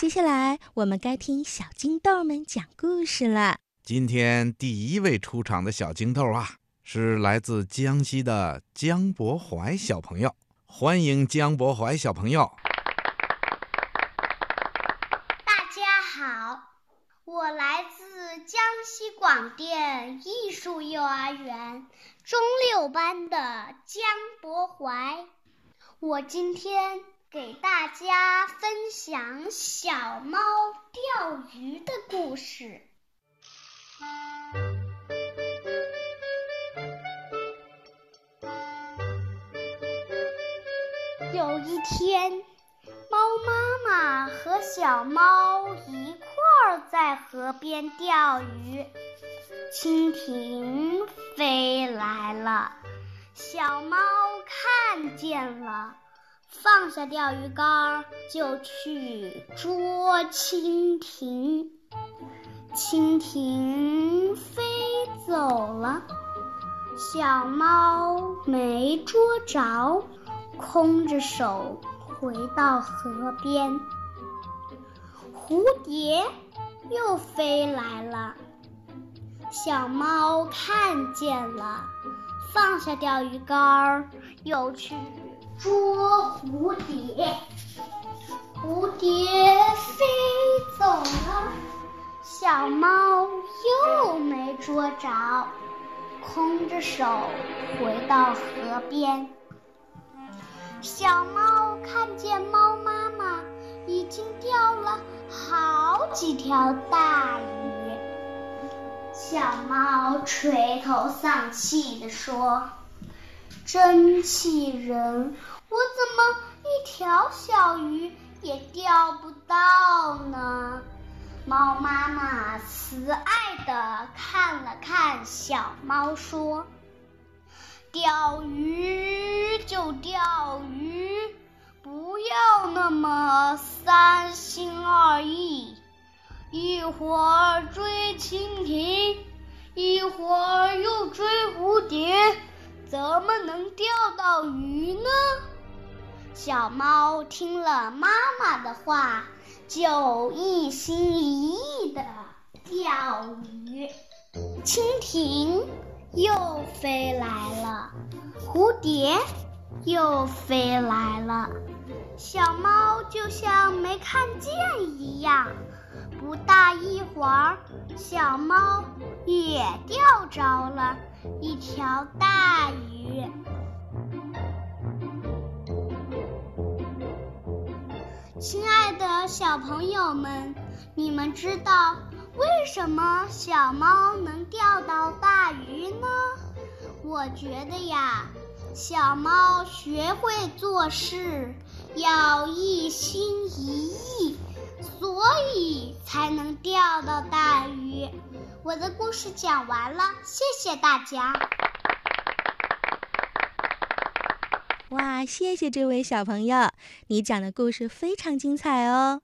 接下来我们该听小金豆们讲故事了。今天第一位出场的小金豆啊，是来自江西的江博怀小朋友，欢迎江博怀小朋友。大家好，我来自江西广电艺术幼儿园中六班的江博怀，我今天给大家分享小猫钓鱼的故事。有一天，猫妈妈和小猫一块儿在河边钓鱼，蜻蜓飞来了，小猫看见了，放下钓鱼竿就去捉蜻蜓。蜻蜓飞走了，小猫没捉着，空着手回到河边。蝴蝶又飞来了，小猫看见了，放下钓鱼竿，又去捉蝴蝶。蝴蝶飞走了。小猫又没捉着，空着手回到河边。小猫看见猫妈妈已经钓了好几条大鱼，小猫垂头丧气地说：“真气人，我怎么一条小鱼也钓不到呢？”猫妈妈慈爱地看了看小猫，说：“钓鱼就钓鱼，不要那么三心二意。一会儿追蜻蜓，一会儿又追蝴蝶，怎么能钓到鱼呢？”小猫听了妈妈的话。就一心一意的钓鱼，蜻蜓又飞来了，蝴蝶又飞来了，小猫就像没看见一样。不大一会儿，小猫也钓着了一条大鱼。亲爱的小朋友们，你们知道为什么小猫能钓到大鱼呢？我觉得呀，小猫学会做事要一心一意，所以才能钓到大鱼。我的故事讲完了，谢谢大家。哇，谢谢这位小朋友，你讲的故事非常精彩哦。